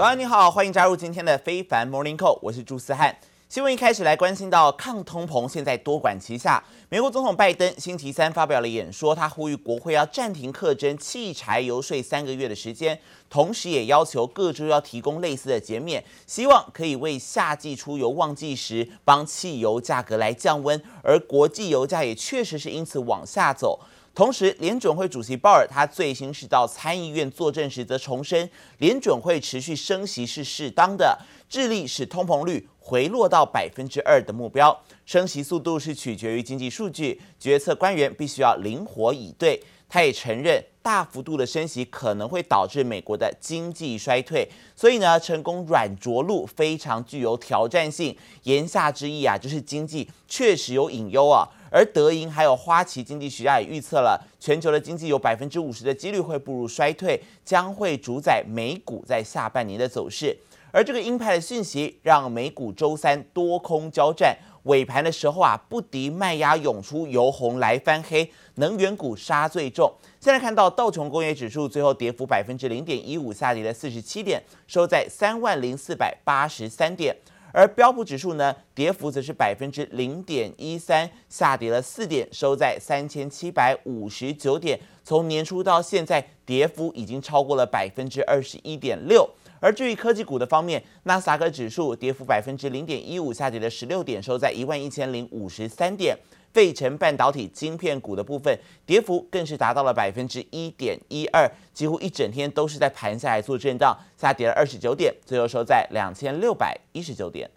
早安，你好，欢迎加入今天的非凡 Morning Call，我是朱思翰。新闻一开始来关心到抗通膨，现在多管齐下。美国总统拜登星期三发表了演说，他呼吁国会要暂停课征汽柴油税三个月的时间，同时也要求各州要提供类似的减免，希望可以为夏季出游旺季时帮汽油价格来降温。而国际油价也确实是因此往下走。同时，联准会主席鲍尔他最新是到参议院作证时，则重申联准会持续升息是适当的，致力使通膨率回落到百分之二的目标。升息速度是取决于经济数据，决策官员必须要灵活以对。他也承认，大幅度的升息可能会导致美国的经济衰退，所以呢，成功软着陆非常具有挑战性。言下之意啊，就是经济确实有隐忧啊。而德银还有花旗经济学家也预测了，全球的经济有百分之五十的几率会步入衰退，将会主宰美股在下半年的走势。而这个鹰派的讯息，让美股周三多空交战。尾盘的时候啊，不敌卖压涌出，由红来翻黑，能源股杀最重。现在看到道琼工业指数最后跌幅百分之零点一五，下跌了四十七点，收在三万零四百八十三点。而标普指数呢，跌幅则是百分之零点一三，下跌了四点，收在三千七百五十九点。从年初到现在，跌幅已经超过了百分之二十一点六。而至于科技股的方面，纳斯达克指数跌幅百分之零点一五，下跌了十六点，收在一万一千零五十三点。费城半导体晶片股的部分，跌幅更是达到了百分之一点一二，几乎一整天都是在盘下来做震荡，下跌了二十九点，最后收在两千六百一十九点。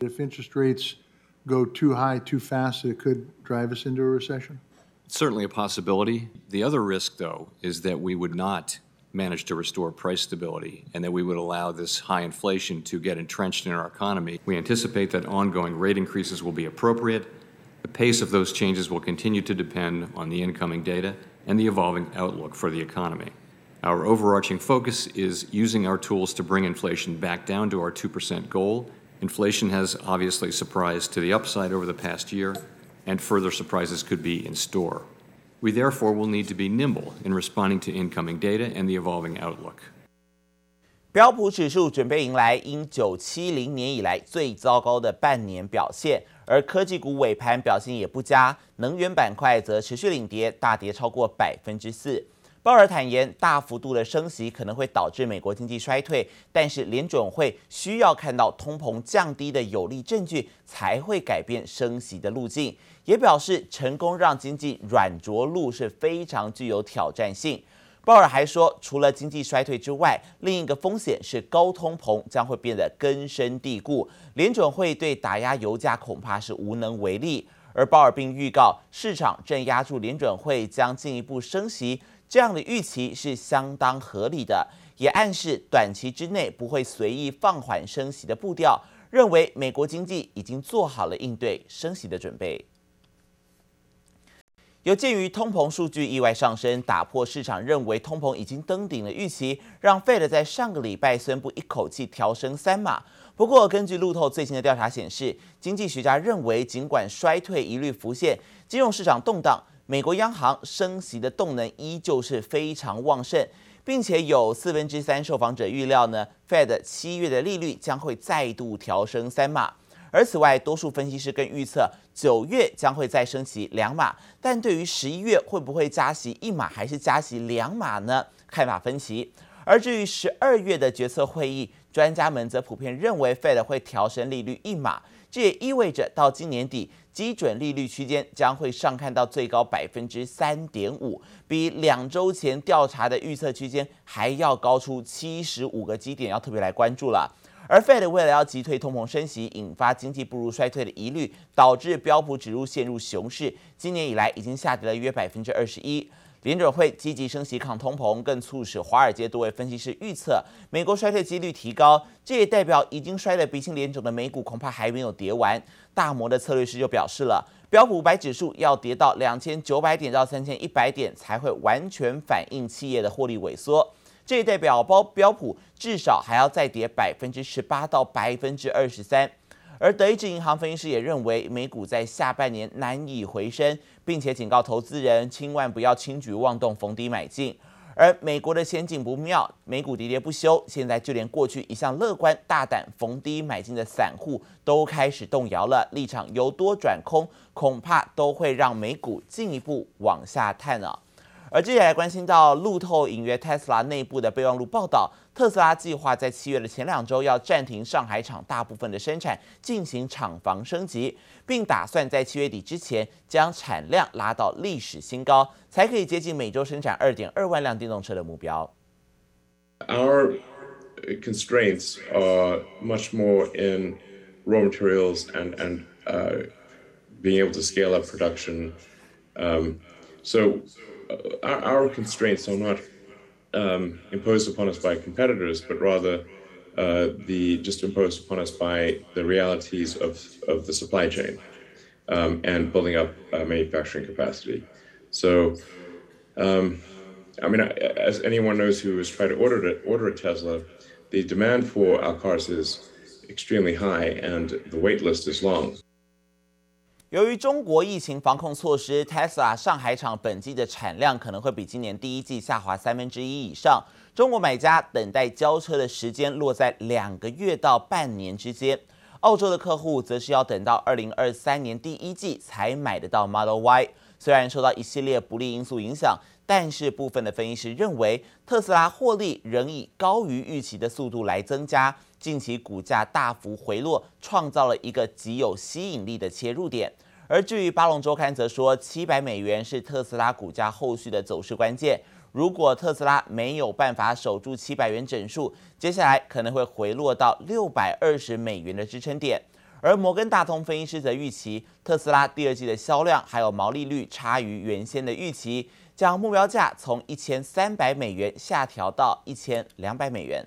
If interest rates go too high too fast, it could drive us into a recession. Certainly a possibility. The other risk, though, is that we would not manage to restore price stability and that we would allow this high inflation to get entrenched in our economy. We anticipate that ongoing rate increases will be appropriate. The pace of those changes will continue to depend on the incoming data and the evolving outlook for the economy. Our overarching focus is using our tools to bring inflation back down to our 2% goal. Inflation has obviously surprised to the upside over the past year, and further surprises could be in store. We therefore will need to be nimble in responding to incoming data and the evolving outlook. 标普指数准备迎来因九七零年以来最糟糕的半年表现，而科技股尾盘表现也不佳，能源板块则持续领跌，大跌超过百分之四。鲍尔坦言，大幅度的升息可能会导致美国经济衰退，但是联准会需要看到通膨降低的有力证据，才会改变升息的路径。也表示，成功让经济软着陆是非常具有挑战性。鲍尔还说，除了经济衰退之外，另一个风险是高通膨将会变得根深蒂固，联准会对打压油价恐怕是无能为力。而鲍尔并预告，市场正压住联准会将进一步升息。这样的预期是相当合理的，也暗示短期之内不会随意放缓升息的步调，认为美国经济已经做好了应对升息的准备。有鉴于通膨数据意外上升，打破市场认为通膨已经登顶的预期，让 Fed 在上个礼拜宣布一口气调升三码。不过，根据路透最新的调查显示，经济学家认为，尽管衰退疑虑浮现，金融市场动荡。美国央行升息的动能依旧是非常旺盛，并且有四分之三受访者预料呢，Fed 七月的利率将会再度调升三码。而此外，多数分析师更预测九月将会再升息两码，但对于十一月会不会加息一码还是加息两码呢？看法分歧。而至于十二月的决策会议，专家们则普遍认为 Fed 会调升利率一码。这也意味着，到今年底，基准利率区间将会上看到最高百分之三点五，比两周前调查的预测区间还要高出七十五个基点，要特别来关注了。而 Fed 为了要击退通膨升息，引发经济步入衰退的疑虑，导致标普指数陷入熊市，今年以来已经下跌了约百分之二十一。联准会积极升息抗通膨，更促使华尔街多位分析师预测美国衰退几率提高。这也代表已经摔得鼻青脸肿的美股恐怕还没有跌完。大摩的策略师就表示了，标普五百指数要跌到两千九百点到三千一百点才会完全反映企业的获利萎缩。这也代表包标普至少还要再跌百分之十八到百分之二十三。而德意志银行分析师也认为，美股在下半年难以回升，并且警告投资人千万不要轻举妄动，逢低买进。而美国的前景不妙，美股跌跌不休，现在就连过去一向乐观、大胆逢低买进的散户都开始动摇了，立场由多转空，恐怕都会让美股进一步往下探了。而接下来关心到路透引约特斯拉内部的备忘录报道，特斯拉计划在七月的前两周要暂停上海厂大部分的生产，进行厂房升级，并打算在七月底之前将产量拉到历史新高，才可以接近每周生产二点二万辆电动车的目标。Our constraints are much more in raw materials and and being able to scale up production. So. Our, our constraints are not um, imposed upon us by competitors, but rather uh, the just imposed upon us by the realities of, of the supply chain um, and building up uh, manufacturing capacity. So, um, I mean, as anyone knows who has tried to order a, order a Tesla, the demand for our cars is extremely high and the wait list is long. 由于中国疫情防控措施，Tesla 上海厂本季的产量可能会比今年第一季下滑三分之一以上。中国买家等待交车的时间落在两个月到半年之间。澳洲的客户则是要等到二零二三年第一季才买得到 Model Y。虽然受到一系列不利因素影响，但是部分的分析师认为，特斯拉获利仍以高于预期的速度来增加。近期股价大幅回落，创造了一个极有吸引力的切入点。而至于巴龙周刊则说，七百美元是特斯拉股价后续的走势关键。如果特斯拉没有办法守住七百元整数，接下来可能会回落到六百二十美元的支撑点。而摩根大通分析师则预期，特斯拉第二季的销量还有毛利率差于原先的预期，将目标价从一千三百美元下调到一千两百美元。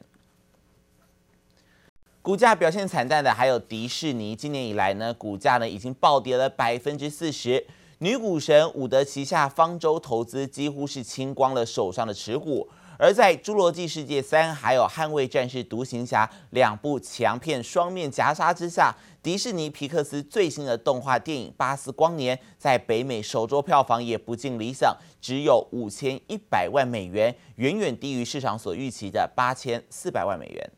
股价表现惨淡的还有迪士尼，今年以来呢，股价呢已经暴跌了百分之四十。女股神伍德旗下方舟投资几乎是清光了手上的持股。而在《侏罗纪世界三》还有《捍卫战士独行侠》两部强片双面夹杀之下，迪士尼皮克斯最新的动画电影《巴斯光年》在北美首周票房也不尽理想，只有五千一百万美元，远远低于市场所预期的八千四百万美元。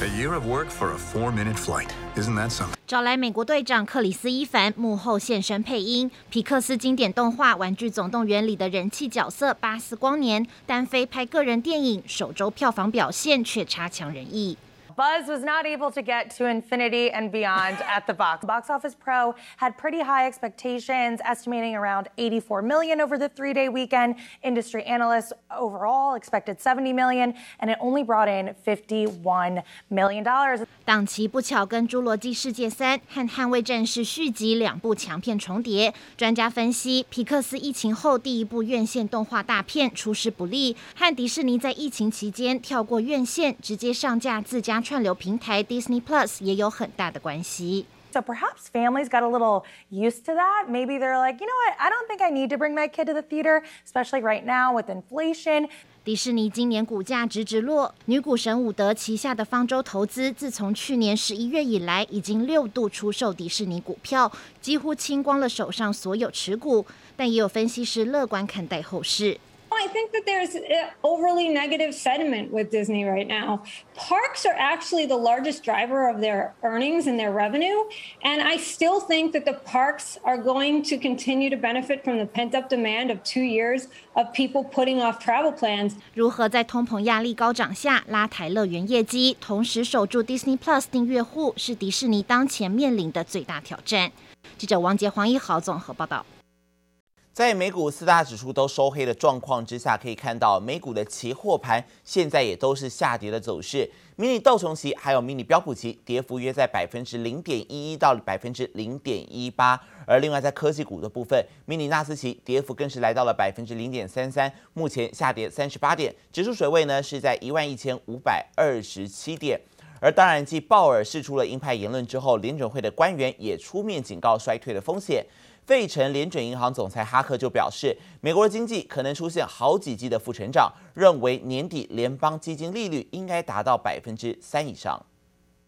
A year of work for a four-minute flight. Isn't that something? 找来美国队长克里斯·伊凡幕后现身配音，皮克斯经典动画《玩具总动员》里的人气角色巴斯光年，单飞拍个人电影，首周票房表现却差强人意。Buzz was not able to get to infinity and beyond at the box. Box Office Pro had pretty high expectations, estimating around 84 million over the three-day weekend. Industry analysts overall expected 70 million, and it only brought in 51 million dollars. 档期不巧跟《侏罗纪世界三》和《捍卫战士》续集两部强片重叠。专家分析，皮克斯疫情后第一部院线动画大片出师不利，和迪士尼在疫情期间跳过院线，直接上架自家。 串流平台 Disney Plus 也有很大的关系。So perhaps families got a little used to that. Maybe they're like, you know what? I don't think I need to bring my kid to the theater, especially right now with inflation. 迪士尼今年股价直直落，女股神伍德旗下的方舟投资自从去年十一月以来，已经六度出售迪士尼股票，几乎清光了手上所有持股。但也有分析师乐观看待后市。I think that there's overly negative sentiment with Disney right now. Parks are actually the largest driver of their earnings and their revenue. And I still think that the parks are going to continue to benefit from the pent up demand of two years of people putting off travel plans. 如何在通膨压力高涨下拉抬乐园业绩，同时守住 Disney Plus 订阅户，是迪士尼当前面临的最大挑战。记者王杰、黄一豪综合报道。 在美股四大指数都收黑的状况之下，可以看到美股的期货盘现在也都是下跌的走势。迷你道琼期还有迷你标普期跌幅约在百分之零点一一到百分之零点一八，而另外在科技股的部分，迷你纳斯期跌幅更是来到了百分之零点三三，目前下跌三十八点，指数水位呢是在一万一千五百二十七点。而当然，继鲍尔释出了鹰派言论之后，联准会的官员也出面警告衰退的风险。费城联准银行总裁哈克就表示，美国的经济可能出现好几季的负成长，认为年底联邦基金利率应该达到百分之三以上。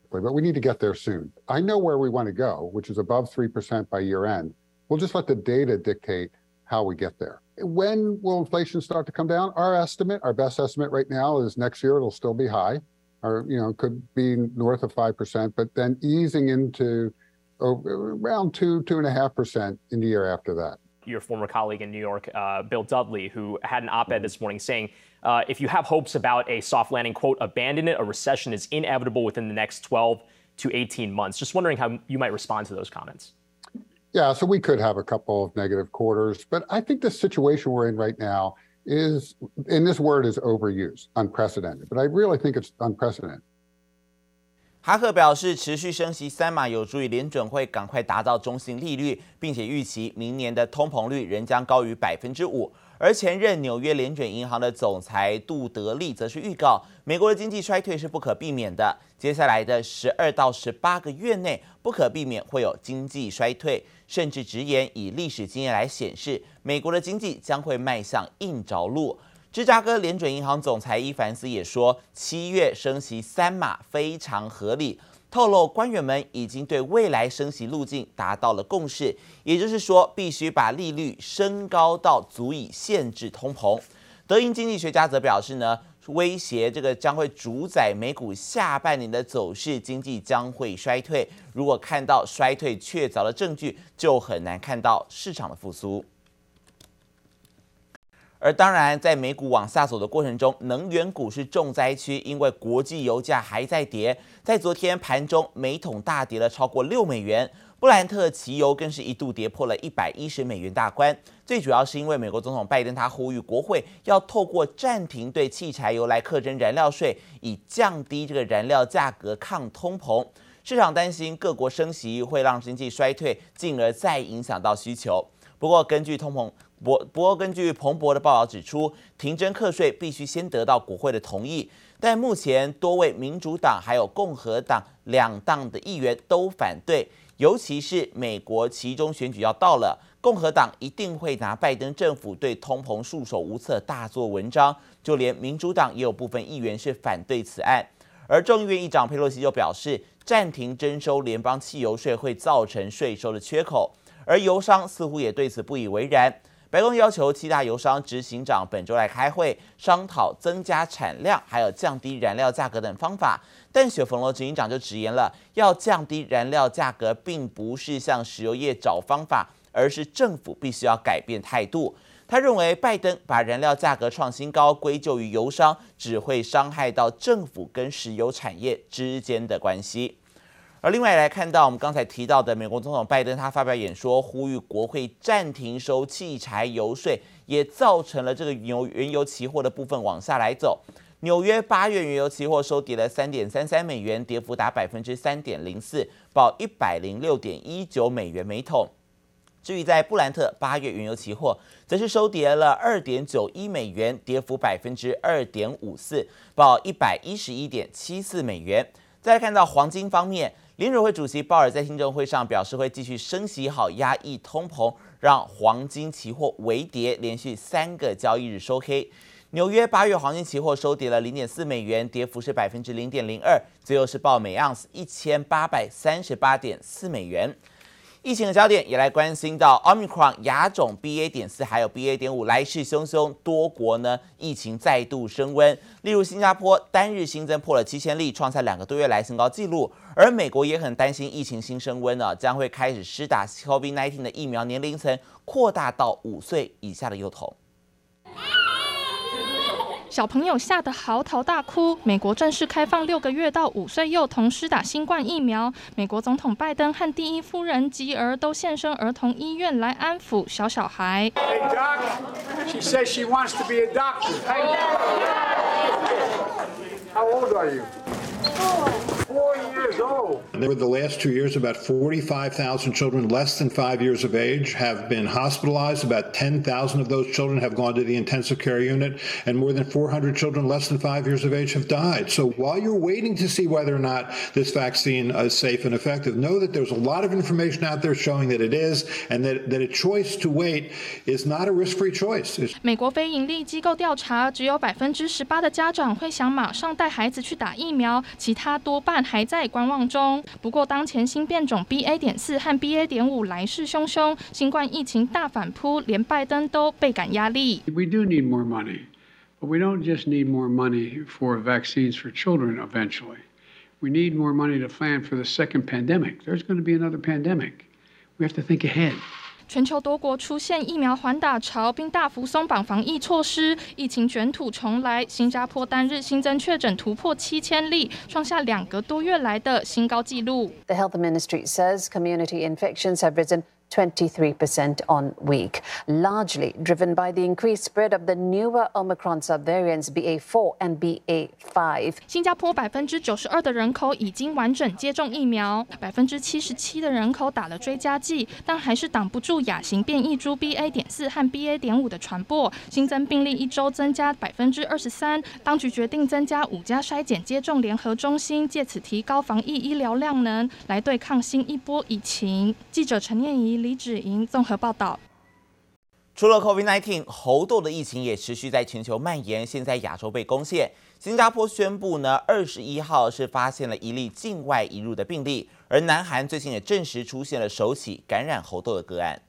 But we need to get there soon. I know where we want to go, which is above 3% by year end. We'll just let the data dictate how we get there. When will inflation start to come down? Our estimate, our best estimate right now is next year it'll still be high, or you know, could be north of five percent, but then easing into around two, two and a half percent in the year after that. Your former colleague in New York, uh, Bill Dudley, who had an op-ed this morning saying, uh, if you have hopes about a soft landing, quote, abandon it. A recession is inevitable within the next 12 to 18 months. Just wondering how you might respond to those comments. Yeah, so we could have a couple of negative quarters, but I think the situation we're in right now is, and this word is overused, unprecedented, but I really think it's unprecedented. 哈克表示，持续升息三码有助于联准会赶快达到中性利率，并且预期明年的通膨率仍将高于百分之五。而前任纽约联准银行的总裁杜德利则是预告，美国的经济衰退是不可避免的，接下来的十二到十八个月内不可避免会有经济衰退，甚至直言以历史经验来显示，美国的经济将会迈向硬着陆。芝加哥联准银行总裁伊凡斯也说，七月升息三码非常合理，透露官员们已经对未来升息路径达到了共识，也就是说，必须把利率升高到足以限制通膨。德银经济学家则表示呢，威胁这个将会主宰美股下半年的走势，经济将会衰退。如果看到衰退确凿的证据，就很难看到市场的复苏。而当然，在美股往下走的过程中，能源股是重灾区，因为国际油价还在跌。在昨天盘中，每桶大跌了超过六美元，布兰特期油更是一度跌破了一百一十美元大关。最主要是因为美国总统拜登他呼吁国会要透过暂停对汽柴油来课征燃料税，以降低这个燃料价格抗通膨。市场担心各国升息会让经济衰退，进而再影响到需求。不过，根据通膨。不不过，根据彭博的报道指出，停征课税必须先得到国会的同意。但目前多位民主党还有共和党两党的议员都反对，尤其是美国期中选举要到了，共和党一定会拿拜登政府对通膨束手无策大做文章。就连民主党也有部分议员是反对此案。而众议院议长佩洛西就表示，暂停征收联邦汽油税会造成税收的缺口，而油商似乎也对此不以为然。白宫要求七大油商执行长本周来开会，商讨增加产量，还有降低燃料价格等方法。但雪佛龙执行长就直言了，要降低燃料价格，并不是向石油业找方法，而是政府必须要改变态度。他认为，拜登把燃料价格创新高归咎于油商，只会伤害到政府跟石油产业之间的关系。而另外来看到，我们刚才提到的美国总统拜登，他发表演说，呼吁国会暂停收汽柴油税，也造成了这个油原油期货的部分往下来走。纽约八月原油期货收跌了三点三三美元，跌幅达百分之三点零四，报一百零六点一九美元每桶。至于在布兰特八月原油期货，则是收跌了二点九一美元，跌幅百分之二点五四，报一百一十一点七四美元。再来看到黄金方面。联储会主席鲍尔在听证会上表示，会继续升息，好压抑通膨，让黄金期货微跌，连续三个交易日收黑。纽约八月黄金期货收跌了零点四美元，跌幅是百分之零点零二，最后是报每盎司一千八百三十八点四美元。疫情的焦点也来关心到 Omicron 亚种 BA 点四还有 BA 点五来势汹汹，多国呢疫情再度升温。例如新加坡单日新增破了七千例，创下两个多月来新高纪录。而美国也很担心疫情新升温呢，将会开始施打 COVID-19 的疫苗，年龄层扩大到五岁以下的幼童。小朋友吓得嚎啕大哭。美国正式开放六个月到五岁幼童施打新冠疫苗。美国总统拜登和第一夫人吉尔都现身儿童医院来安抚小小孩。Hey, Doc. She says she wants to be a doctor. Hey. How old are you? Four years old. Over the last two years, about 45,000 children less than five years of age have been hospitalized. About 10,000 of those children have gone to the intensive care unit, and more than 400 children less than five years of age have died. So while you're waiting to see whether or not this vaccine is safe and effective, know that there's a lot of information out there showing that it is, and that, that a choice to wait is not a risk-free choice. 美国非营利机构调查，只有百分之十八的家长会想马上带孩子去打疫苗，其他多半。 半还在观望中。不过，当前新变种 BA. 点四和 BA. 点五来势汹汹，新冠疫情大反扑，连拜登都倍感压力。We do need more money, but we don't just need more money for vaccines for children eventually. We need more money to plan for the second pandemic. There's going to be another pandemic. We have to think ahead. 全球多国出现疫苗缓打潮，并大幅松绑防疫措施，疫情卷土重来。新加坡单日新增确诊突破七千例，创下两个多月来的新高纪录。The health ministry says community infections have risen 23% on week, largely driven by the increased spread of the newer Omicron subvariants BA4 and BA5. 新加坡百分之九十二的人口已经完整接种疫苗，百分之七十七的人口打了追加剂，但还是挡不住亚型变异株 BA 点四和 BA 点五的传播。新增病例一周增加百分之二十三，当局决定增加五家筛检接种联合中心，借此提高防疫医疗量能，来对抗新一波疫情。记者陈念怡。李芷莹综合报道。除了 COVID-19，猴痘的疫情也持续在全球蔓延，现在亚洲被攻陷。新加坡宣布呢，二十一号是发现了一例境外移入的病例，而南韩最近也证实出现了首起感染猴痘的个案。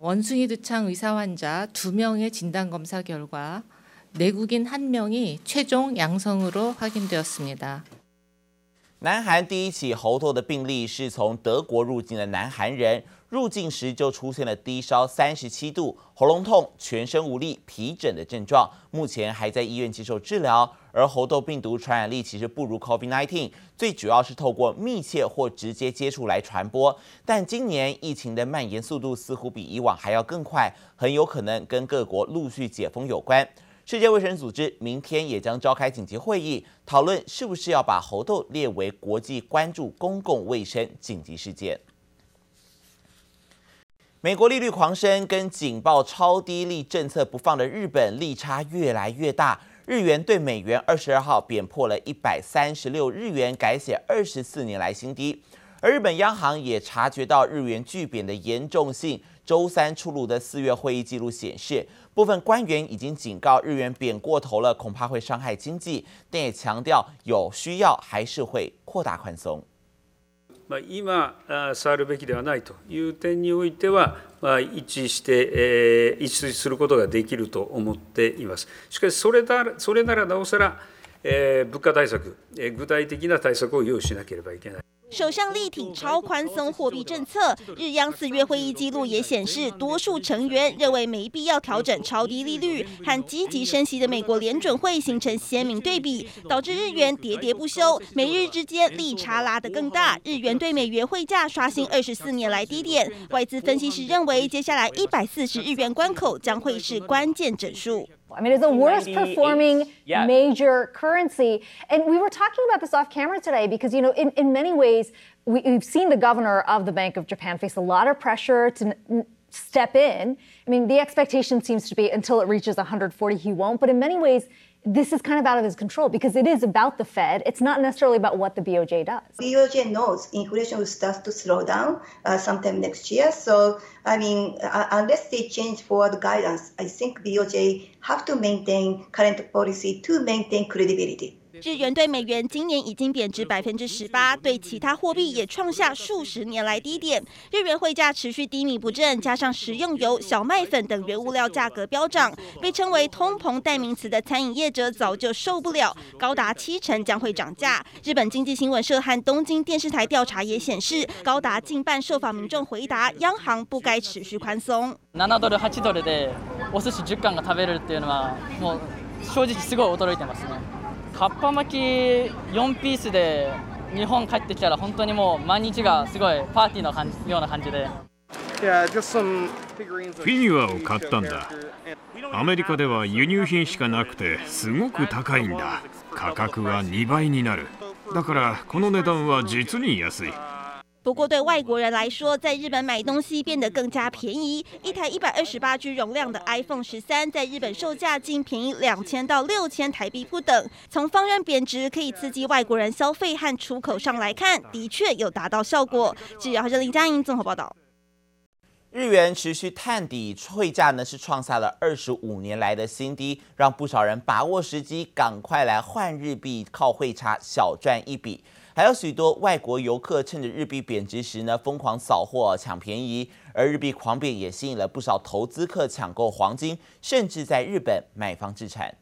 원숭이두창의사환자두명의진단검사결과내국인한명이최종양성으로확인되었습니다。 南韩第一起猴痘的病例是从德国入境的南韩人，入境时就出现了低烧三十七度、喉咙痛、全身无力、皮疹的症状，目前还在医院接受治疗。而猴痘病毒传染力其实不如 COVID-19，最主要是透过密切或直接接触来传播。但今年疫情的蔓延速度似乎比以往还要更快，很有可能跟各国陆续解封有关。世界卫生组织明天也将召开紧急会议，讨论是不是要把猴痘列为国际关注公共卫生紧急事件。美国利率狂升，跟紧抱超低利政策不放的日本利差越来越大，日元对美元二十二号贬破了一百三十六日元，改写二十四年来新低。而日本央行也察觉到日元巨贬的严重性。周三出炉的四月会议记录显示，部分官员已经警告日元贬过头了，恐怕会伤害经济，但也强调有需要还是会扩大宽松。今触るべきではないという点においては一致して一致することができると思っています。しかしそれならそれならなおさら物价対策具体的な対策を用意しなければいけない。 首相力挺超宽松货币政策，日央四月会议记录也显示，多数成员认为没必要调整超低利率，和积极升息的美国联准会形成鲜明对比，导致日元喋喋不休，美日之间利差拉得更大，日元对美元汇价刷新二十四年来低点。外资分析师认为，接下来一百四十日元关口将会是关键整数。I mean, it's the worst performing yeah. major currency. And we were talking about this off camera today because, you know, in, in many ways, we, have seen the governor of the Bank of Japan face a lot of pressure to n- step in. I mean, the expectation seems to be until it reaches 140, he won't. But in many ways, this is kind of out of his control because it is about the Fed. It's not necessarily about what the BOJ does. BOJ knows inflation will start to slow down uh, sometime next year. So, I mean, uh, unless they change forward guidance, I think BOJ have to maintain current policy to maintain credibility. 日元对美元今年已经贬值百分之十八，对其他货币也创下数十年来低点。日元汇价持续低迷不振，加上食用油、小麦粉等原物料价格飙涨，被称为通膨代名词的餐饮业者早就受不了，高达七成将会涨价。日本经济新闻社和东京电视台调查也显示，高达近半受访民众回答，央行不该持续宽松。七ドル、八ドルでお寿司十贯が食べれるっていうのは、もう正直すごい惊いてますね。 かっぱ巻き4ピースで日本帰ってきたら本当にもう毎日がすごいパーティーの感じような感じで。フィギュアを买ったんだ。アメリカでは输入品しかなくてすごく高いんだ。価格は2倍になる。だからこの値段は実に安い。不过，对外国人来说，在日本买东西变得更加便宜。一台一百二十八 G 容量的 iPhone 十三，在日本售价仅便宜两千到六千台币不等。从放任贬值可以刺激外国人消费和出口上来看，的确有达到效果。记者林佳莹综合报道。日元持续探底，汇价呢是创下了二十五年来的新低，让不少人把握时机，赶快来换日币，靠汇差小赚一笔。还有许多外国游客趁着日币贬值时呢，疯狂扫货抢便宜，而日币狂贬也吸引了不少投资客抢购黄金，甚至在日本买房置产。